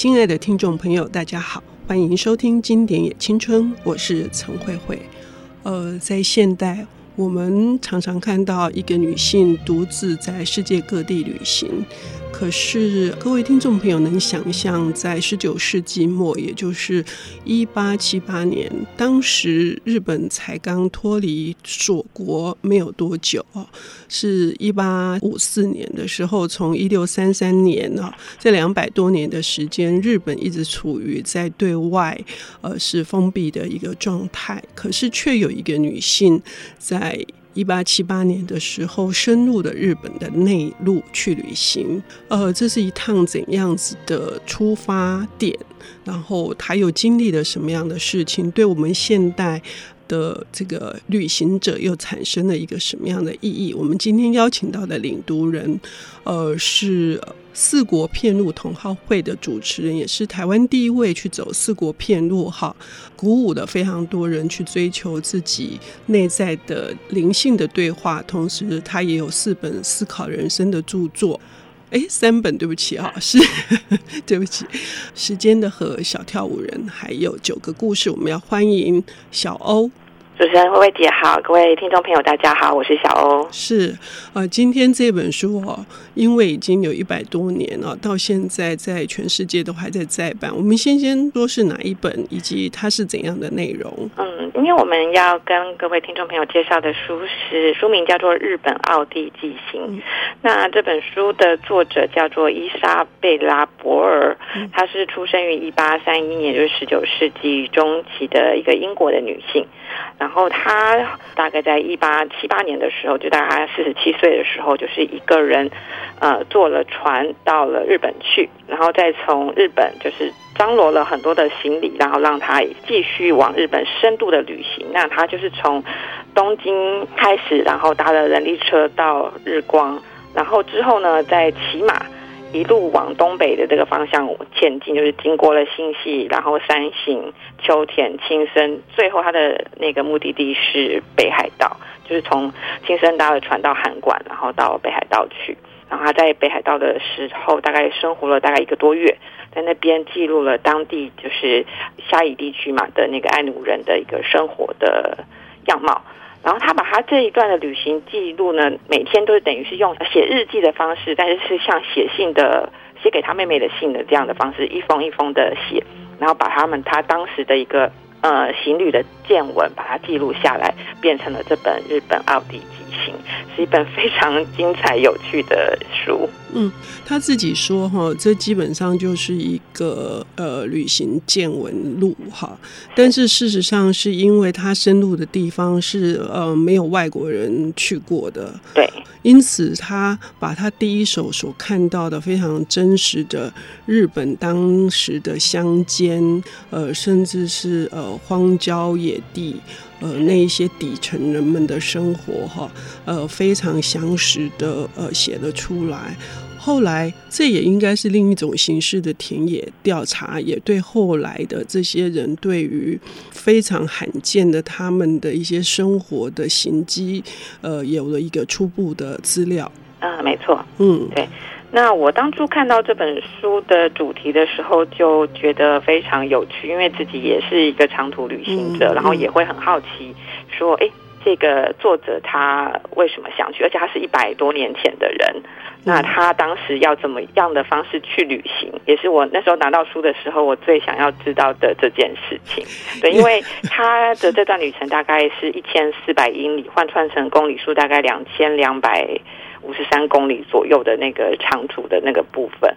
亲爱的听众朋友，大家好，欢迎收听《经典也青春》，我是陈慧慧。呃，在现代，我们常常看到一个女性独自在世界各地旅行。可是，各位听众朋友能想象，在十九世纪末，也就是一八七八年，当时日本才刚脱离锁国没有多久哦，是一八五四年的时候，从一六三三年啊，这两百多年的时间，日本一直处于在对外呃是封闭的一个状态，可是却有一个女性在。一八七八年的时候，深入了日本的内陆去旅行。呃，这是一趟怎样子的出发点？然后他又经历了什么样的事情？对我们现代的这个旅行者又产生了一个什么样的意义？我们今天邀请到的领读人，呃，是四国片路同好会的主持人，也是台湾第一位去走四国片路哈，鼓舞了非常多人去追求自己内在的灵性的对话。同时，他也有四本思考人生的著作，哎，三本，对不起哈，是对不起，时间的河、小跳舞人，还有九个故事，我们要欢迎小欧。主持人薇薇姐好，各位听众朋友大家好，我是小欧。是，呃，今天这本书哦，因为已经有一百多年了，到现在在全世界都还在再版。我们先先说是哪一本，以及它是怎样的内容？嗯，因为我们要跟各位听众朋友介绍的书是书名叫做《日本奥地记行》。嗯，那这本书的作者叫做伊莎贝拉·博尔，她是出生于一八三一年，就是十九世纪中期的一个英国的女性。然后她大概在一八七八年的时候，就大概四十七岁的时候，就是一个人，呃，坐了船到了日本去，然后再从日本就是张罗了很多的行李，然后让他继续往日本深度的旅行。那他就是从东京开始，然后搭了人力车到日光，然后之后呢，再骑马。一路往东北的这个方向前进，就是经过了新潟，然后山形、秋田、青森，最后他的那个目的地是北海道，就是从青森搭了船到函馆，然后到北海道去。然后他在北海道的时候，大概生活了大概一个多月，在那边记录了当地就是虾夷地区嘛的那个爱努人的一个生活的样貌。然后他把他这一段的旅行记录呢，每天都是等于是用写日记的方式，但是是像写信的写给他妹妹的信的这样的方式，一封一封的写，然后把他们他当时的一个呃行旅的见闻，把它记录下来，变成了这本日本奥地记，是一本非常精彩有趣的书。嗯，他自己说哈，这基本上就是一个呃旅行见闻录哈。但是事实上，是因为他深入的地方是呃没有外国人去过的，对，因此他把他第一手所看到的非常真实的日本当时的乡间，呃，甚至是呃荒郊野地，呃那一些底层人们的生活哈，呃非常详实的呃写了出来。后来，这也应该是另一种形式的田野调查，也对后来的这些人对于非常罕见的他们的一些生活的行迹，呃，有了一个初步的资料。啊，没错，嗯，对。那我当初看到这本书的主题的时候，就觉得非常有趣，因为自己也是一个长途旅行者，嗯、然后也会很好奇，说，哎。这个作者他为什么想去？而且他是一百多年前的人，那他当时要怎么样的方式去旅行，也是我那时候拿到书的时候，我最想要知道的这件事情。对，因为他的这段旅程大概是一千四百英里，换算成公里数大概两千两百五十三公里左右的那个长途的那个部分。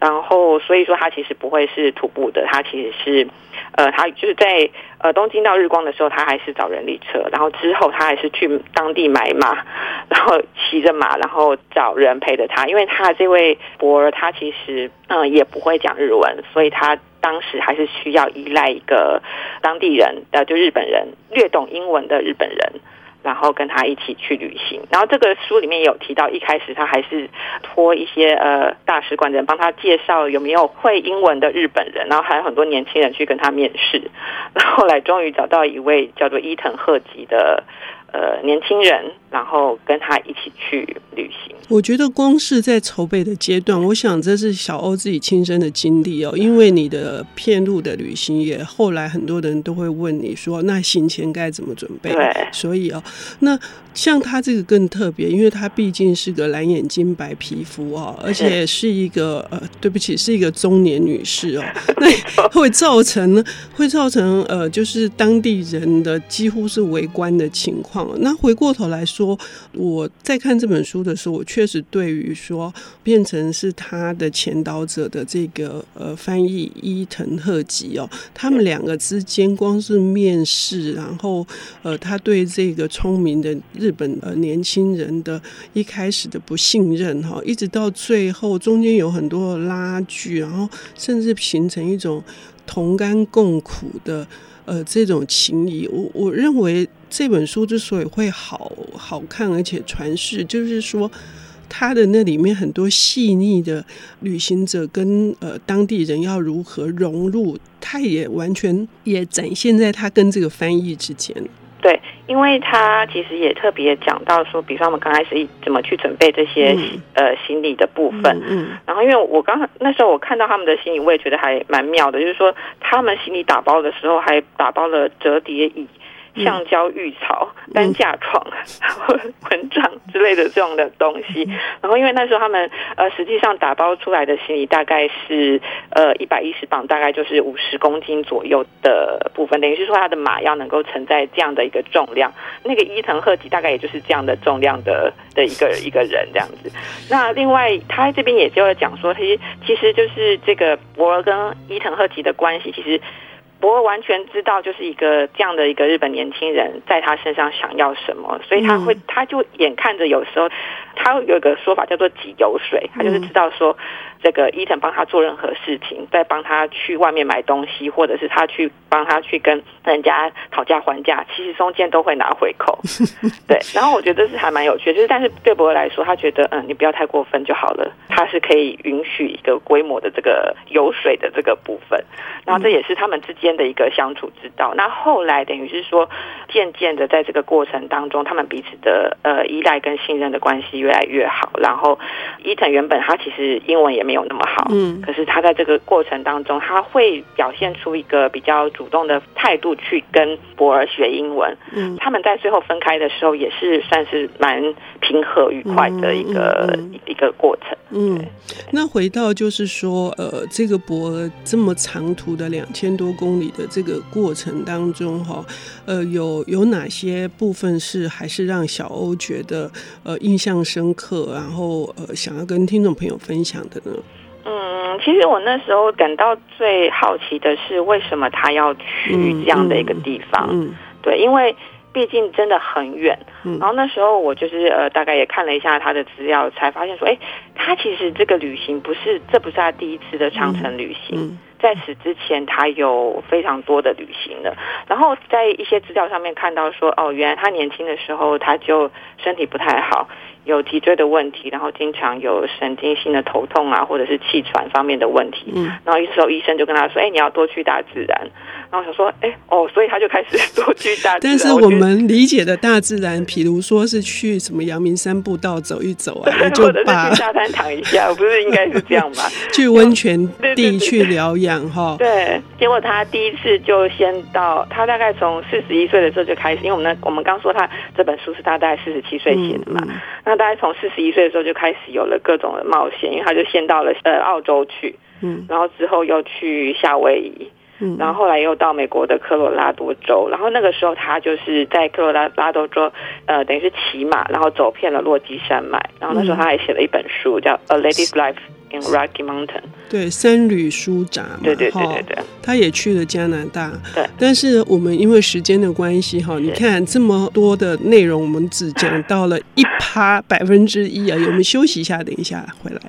然后，所以说他其实不会是徒步的，他其实是，呃，他就是在呃东京到日光的时候，他还是找人力车，然后之后他还是去当地买马，然后骑着马，然后找人陪着他，因为他这位博儿他其实嗯、也不会讲日文，所以他当时还是需要依赖一个当地人，呃，就日本人略懂英文的日本人。然后跟他一起去旅行，然后这个书里面有提到，一开始他还是托一些呃大使馆的人帮他介绍有没有会英文的日本人，然后还有很多年轻人去跟他面试，然后后来终于找到一位叫做伊藤鹤吉的呃年轻人，然后跟他一起去旅行。我觉得光是在筹备的阶段，我想这是小欧自己亲身的经历哦。因为你的片路的旅行也后来很多人都会问你说，那行前该怎么准备？对，所以哦，那像他这个更特别，因为他毕竟是个蓝眼睛、白皮肤哦，而且是一个呃，对不起，是一个中年女士哦，那会造成会造成呃，就是当地人的几乎是围观的情况。那回过头来说，说我在看这本书的时候，我确实对于说变成是他的前导者的这个呃翻译伊藤贺吉哦，他们两个之间光是面试，然后呃他对这个聪明的日本呃年轻人的一开始的不信任哈，一直到最后中间有很多拉锯，然后甚至形成一种同甘共苦的呃这种情谊。我我认为这本书之所以会好好看而且传世，就是说。他的那里面很多细腻的旅行者跟呃当地人要如何融入，他也完全也展现在他跟这个翻译之间。对，因为他其实也特别讲到说，比如说我们刚开始怎么去准备这些、嗯、呃行李的部分。嗯。嗯，然后因为我刚那时候我看到他们的行李，我也觉得还蛮妙的，就是说他们行李打包的时候还打包了折叠椅。橡胶浴槽、担架床、蚊帐之类的这种的东西，然后因为那时候他们呃实际上打包出来的行李大概是呃一百一十磅，大概就是五十公斤左右的部分，等于是说他的马要能够承载这样的一个重量，那个伊藤贺吉大概也就是这样的重量的的一个一个人这样子。那另外他这边也就要讲说，其实其实就是这个博尔跟伊藤贺吉的关系，其实。博尔完全知道，就是一个这样的一个日本年轻人，在他身上想要什么，所以他会，他就眼看着有时候，他有一个说法叫做挤油水，他就是知道说。这个伊藤帮他做任何事情，在帮他去外面买东西，或者是他去帮他去跟人家讨价还价，其实中间都会拿回扣。对，然后我觉得是还蛮有趣的，就是但是对博尔来说，他觉得嗯，你不要太过分就好了，他是可以允许一个规模的这个油水的这个部分，然后这也是他们之间的一个相处之道。那后来等于是说，渐渐的在这个过程当中，他们彼此的呃依赖跟信任的关系越来越好。然后伊藤原本他其实英文也没有那么好，嗯，可是他在这个过程当中，他会表现出一个比较主动的态度去跟博尔学英文，嗯，他们在最后分开的时候，也是算是蛮平和愉快的一个、嗯嗯嗯、一个过程，嗯，那回到就是说，呃，这个博尔这么长途的两千多公里的这个过程当中，哈，呃，有有哪些部分是还是让小欧觉得呃印象深刻，然后呃想要跟听众朋友分享的呢？嗯，其实我那时候感到最好奇的是，为什么他要去这样的一个地方？嗯，嗯对，因为毕竟真的很远。嗯，然后那时候我就是呃，大概也看了一下他的资料，才发现说，哎，他其实这个旅行不是，这不是他第一次的长城旅行。嗯嗯在此之前，他有非常多的旅行的。然后在一些资料上面看到说，哦，原来他年轻的时候他就身体不太好，有脊椎的问题，然后经常有神经性的头痛啊，或者是气喘方面的问题。嗯，然后一时候医生就跟他说，哎，你要多去大自然。然后想说，哎，哦，所以他就开始 多去大自然。但是我们理解的大自然，比如说是去什么阳明山步道走一走啊，就或者是去沙滩躺一下，不是应该是这样吧？去温泉 地去疗养哈。对，结果他第一次就先到，他大概从四十一岁的时候就开始，因为我们那我们刚说他这本书是他大概四十七岁写的嘛，嗯嗯、那大概从四十一岁的时候就开始有了各种的冒险，因为他就先到了呃澳洲去，嗯，然后之后又去夏威夷。然后后来又到美国的科罗拉多州，然后那个时候他就是在科罗拉拉多州，呃，等于是骑马，然后走遍了落基山脉。然后那时候他还写了一本书，叫《A Lady's Life in Rocky Mountain》。对，三旅书札嘛。对对对对对。他也去了加拿大。对。但是我们因为时间的关系，哈，你看这么多的内容，我们只讲 到了一趴百分之一啊。我们休息一下，等一下回来。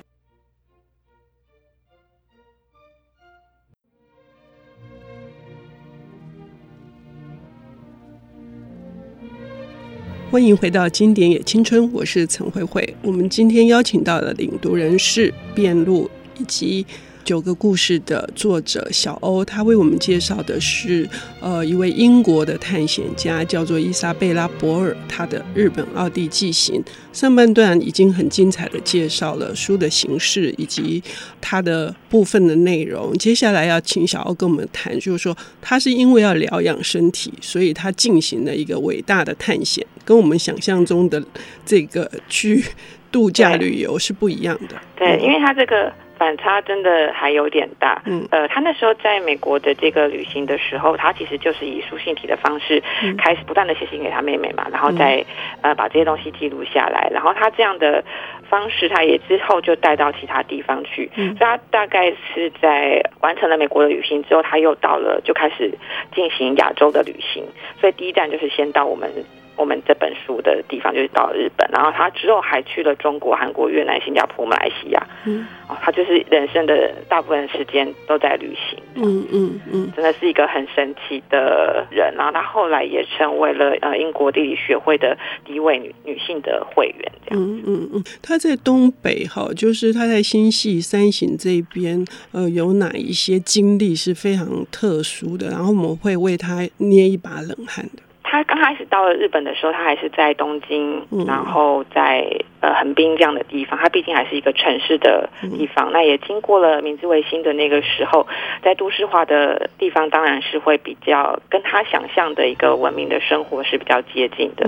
欢迎回到《经典也青春》，我是陈慧慧。我们今天邀请到的领读人士辩路以及九个故事的作者小欧，他为我们介绍的是呃一位英国的探险家，叫做伊莎贝拉·博尔，他的日本奥地记行。上半段已经很精彩的介绍了书的形式以及它的部分的内容，接下来要请小欧跟我们谈，就是说他是因为要疗养身体，所以他进行了一个伟大的探险，跟我们想象中的这个去度假旅游是不一样的。对，因为他这个。反差真的还有点大。嗯，呃，他那时候在美国的这个旅行的时候，他其实就是以书信体的方式开始不断的写信给他妹妹嘛，然后再呃把这些东西记录下来。然后他这样的方式，他也之后就带到其他地方去。嗯，所以他大概是在完成了美国的旅行之后，他又到了就开始进行亚洲的旅行。所以第一站就是先到我们。我们这本书的地方就是到了日本，然后他之后还去了中国、韩国、越南、新加坡、马来西亚。嗯，哦，他就是人生的大部分时间都在旅行。嗯嗯嗯，真的是一个很神奇的人。然后他后来也成为了呃英国地理学会的第一位女女性的会员。这样。嗯嗯嗯，他在东北哈，就是他在新系三省这边，呃，有哪一些经历是非常特殊的？然后我们会为他捏一把冷汗的。他刚开始到了日本的时候，他还是在东京，然后在呃横滨这样的地方。他毕竟还是一个城市的地方，那也经过了明治维新的那个时候，在都市化的地方，当然是会比较跟他想象的一个文明的生活是比较接近的。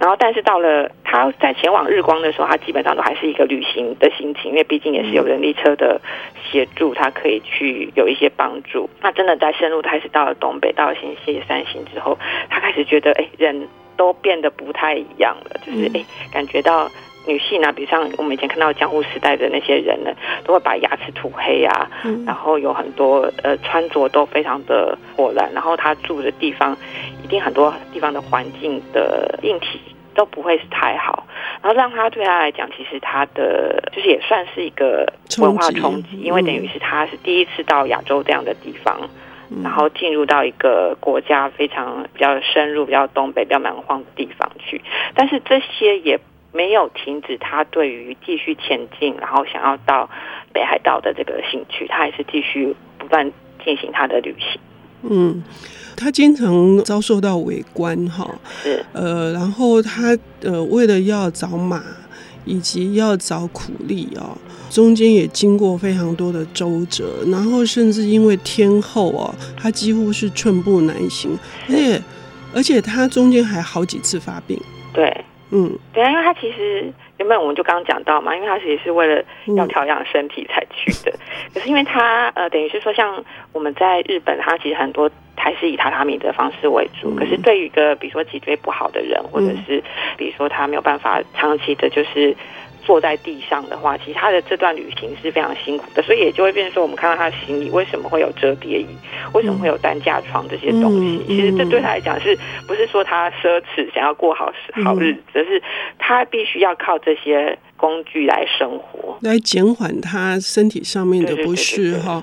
然后，但是到了他在前往日光的时候，他基本上都还是一个旅行的心情，因为毕竟也是有人力车的协助，他可以去有一些帮助。那真的在深入开始到了东北，到了新西三星之后，他开始觉得。哎，人都变得不太一样了，就是哎，感觉到女性啊，比如像我们以前看到江户时代的那些人呢，都会把牙齿涂黑啊，嗯、然后有很多呃穿着都非常的破烂，然后他住的地方一定很多地方的环境的硬体都不会是太好，然后让他对他来讲，其实他的就是也算是一个文化冲击，因为等于是他是第一次到亚洲这样的地方。然后进入到一个国家非常比较深入、比较东北、比较蛮荒的地方去，但是这些也没有停止他对于继续前进，然后想要到北海道的这个兴趣，他还是继续不断进行他的旅行。嗯，他经常遭受到围观，哈，是，呃，然后他呃为了要找马。以及要找苦力哦，中间也经过非常多的周折，然后甚至因为天后哦，他几乎是寸步难行，而且而且他中间还好几次发病。对，嗯，对啊，因为他其实原本我们就刚刚讲到嘛，因为他其实是为了要调养身体才去的，嗯、可是因为他呃，等于是说像我们在日本，他其实很多。还是以榻榻米的方式为主，可是对于一个比如说脊椎不好的人，或者是比如说他没有办法长期的，就是坐在地上的话，其实他的这段旅行是非常辛苦的，所以也就会变成说，我们看到他的行李为什么会有折叠椅，为什么会有担架床这些东西，其实这对他来讲是不是说他奢侈想要过好好日子，而是他必须要靠这些。工具来生活，来减缓他身体上面的不适哈。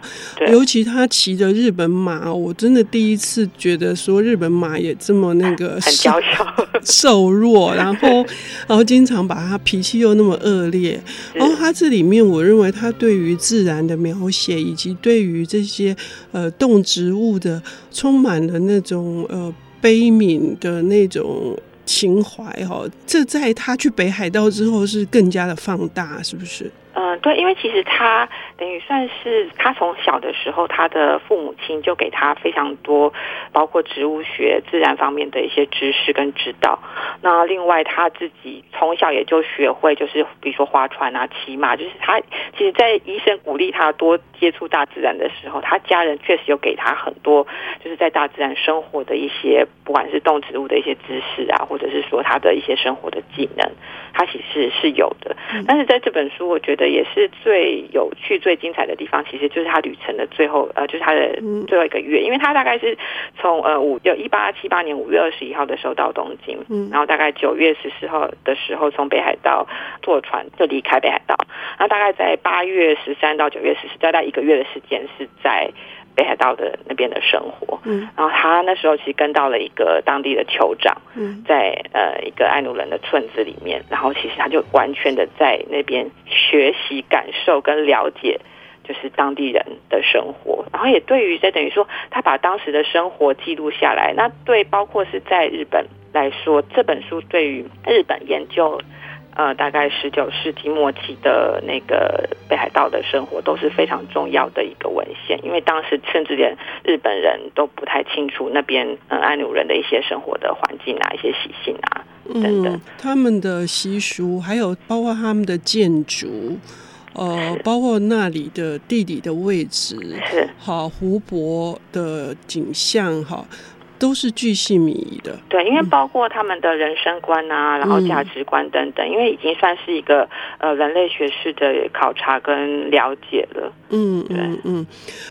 尤其他骑着日本马，我真的第一次觉得说日本马也这么那个很 娇小、瘦弱，然后 然后经常把他脾气又那么恶劣。然后他这里面，我认为他对于自然的描写，以及对于这些呃动植物的，充满了那种呃悲悯的那种。情怀哈，这在他去北海道之后是更加的放大，是不是？嗯，对，因为其实他等于算是他从小的时候，他的父母亲就给他非常多，包括植物学、自然方面的一些知识跟指导。那另外他自己从小也就学会，就是比如说划船啊、骑马，就是他其实，在医生鼓励他多接触大自然的时候，他家人确实有给他很多，就是在大自然生活的一些，不管是动植物的一些知识啊，或者是说他的一些生活的技能，他其实是有的。但是在这本书，我觉得。也是最有趣、最精彩的地方，其实就是他旅程的最后，呃，就是他的最后一个月，因为他大概是从呃五有一八七八年五月二十一号的时候到东京，嗯，然后大概九月十四号的时候从北海道坐船就离开北海道，那大概在八月十三到九月十四，大概一个月的时间是在。北海道的那边的生活，嗯，然后他那时候其实跟到了一个当地的酋长，嗯，在呃一个爱努人的村子里面，然后其实他就完全的在那边学习、感受跟了解就是当地人的生活，然后也对于这等于说他把当时的生活记录下来。那对包括是在日本来说，这本书对于日本研究。呃，大概十九世纪末期的那个北海道的生活都是非常重要的一个文献，因为当时甚至连日本人都不太清楚那边嗯爱努人的一些生活的环境啊、一些习性啊等等，嗯，他们的习俗，还有包括他们的建筑，呃，包括那里的地理的位置，是好湖泊的景象，哈。都是巨细靡遗的，对，因为包括他们的人生观啊，嗯、然后价值观等等，因为已经算是一个呃人类学式的考察跟了解了。嗯嗯嗯，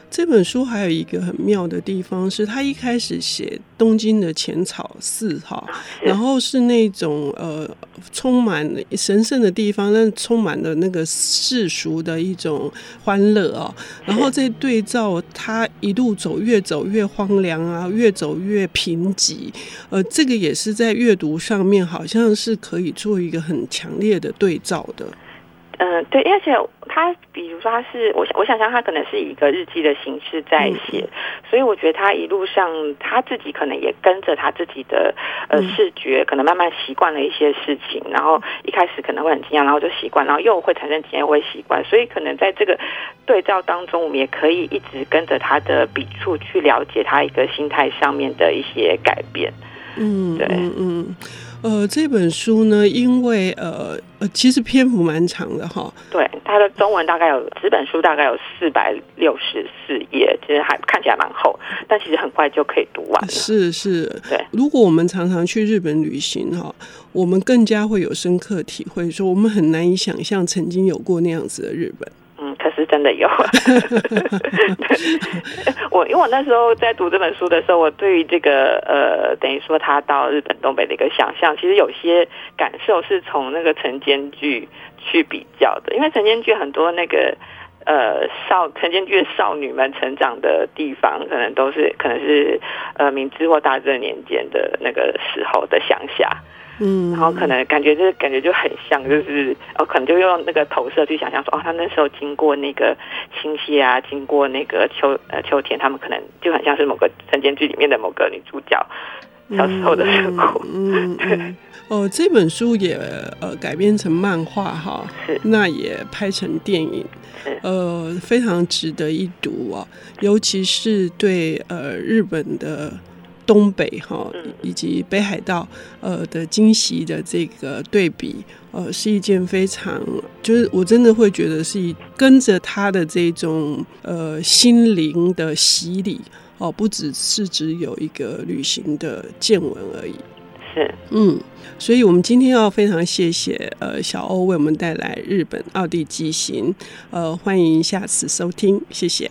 这本书还有一个很妙的地方是，他一开始写东京的浅草寺哈，然后是那种呃充满神圣的地方，但充满了那个世俗的一种欢乐哦，然后再对照他一路走，越走越荒凉啊，越走越。贫瘠，呃，这个也是在阅读上面，好像是可以做一个很强烈的对照的。嗯，对，而且他，比如说他是我，我想象他可能是以一个日记的形式在写，嗯、所以我觉得他一路上他自己可能也跟着他自己的呃视觉，可能慢慢习惯了一些事情，然后一开始可能会很惊讶，然后就习惯，然后又会产生经验，会习惯，所以可能在这个对照当中，我们也可以一直跟着他的笔触去了解他一个心态上面的一些改变。嗯，对，嗯。嗯呃，这本书呢，因为呃呃，其实篇幅蛮长的哈。对，它的中文大概有，这本书大概有四百六十四页，其实还看起来蛮厚，但其实很快就可以读完了。是是，对。如果我们常常去日本旅行哈，我们更加会有深刻体会，说我们很难以想象曾经有过那样子的日本。是真的有，我因为我那时候在读这本书的时候，我对于这个呃，等于说他到日本东北的一个想象，其实有些感受是从那个晨间剧去比较的，因为晨间剧很多那个呃少晨间剧少女们成长的地方，可能都是可能是呃明治或大正年间的那个时候的乡下。嗯，然后可能感觉就是感觉就很像，就是哦，可能就用那个投射去想象说，哦，他那时候经过那个青荇啊，经过那个秋呃秋天，他们可能就很像是某个神间剧里面的某个女主角小时候的生活。嗯，嗯，嗯哦，这本书也呃改编成漫画哈，是那也拍成电影，呃，非常值得一读啊，尤其是对呃日本的。东北哈，以及北海道呃的惊喜的这个对比，呃，是一件非常，就是我真的会觉得是跟着他的这种呃心灵的洗礼哦，不只是只有一个旅行的见闻而已。是，嗯，所以我们今天要非常谢谢呃小欧为我们带来日本奥地纪行，呃，欢迎下次收听，谢谢。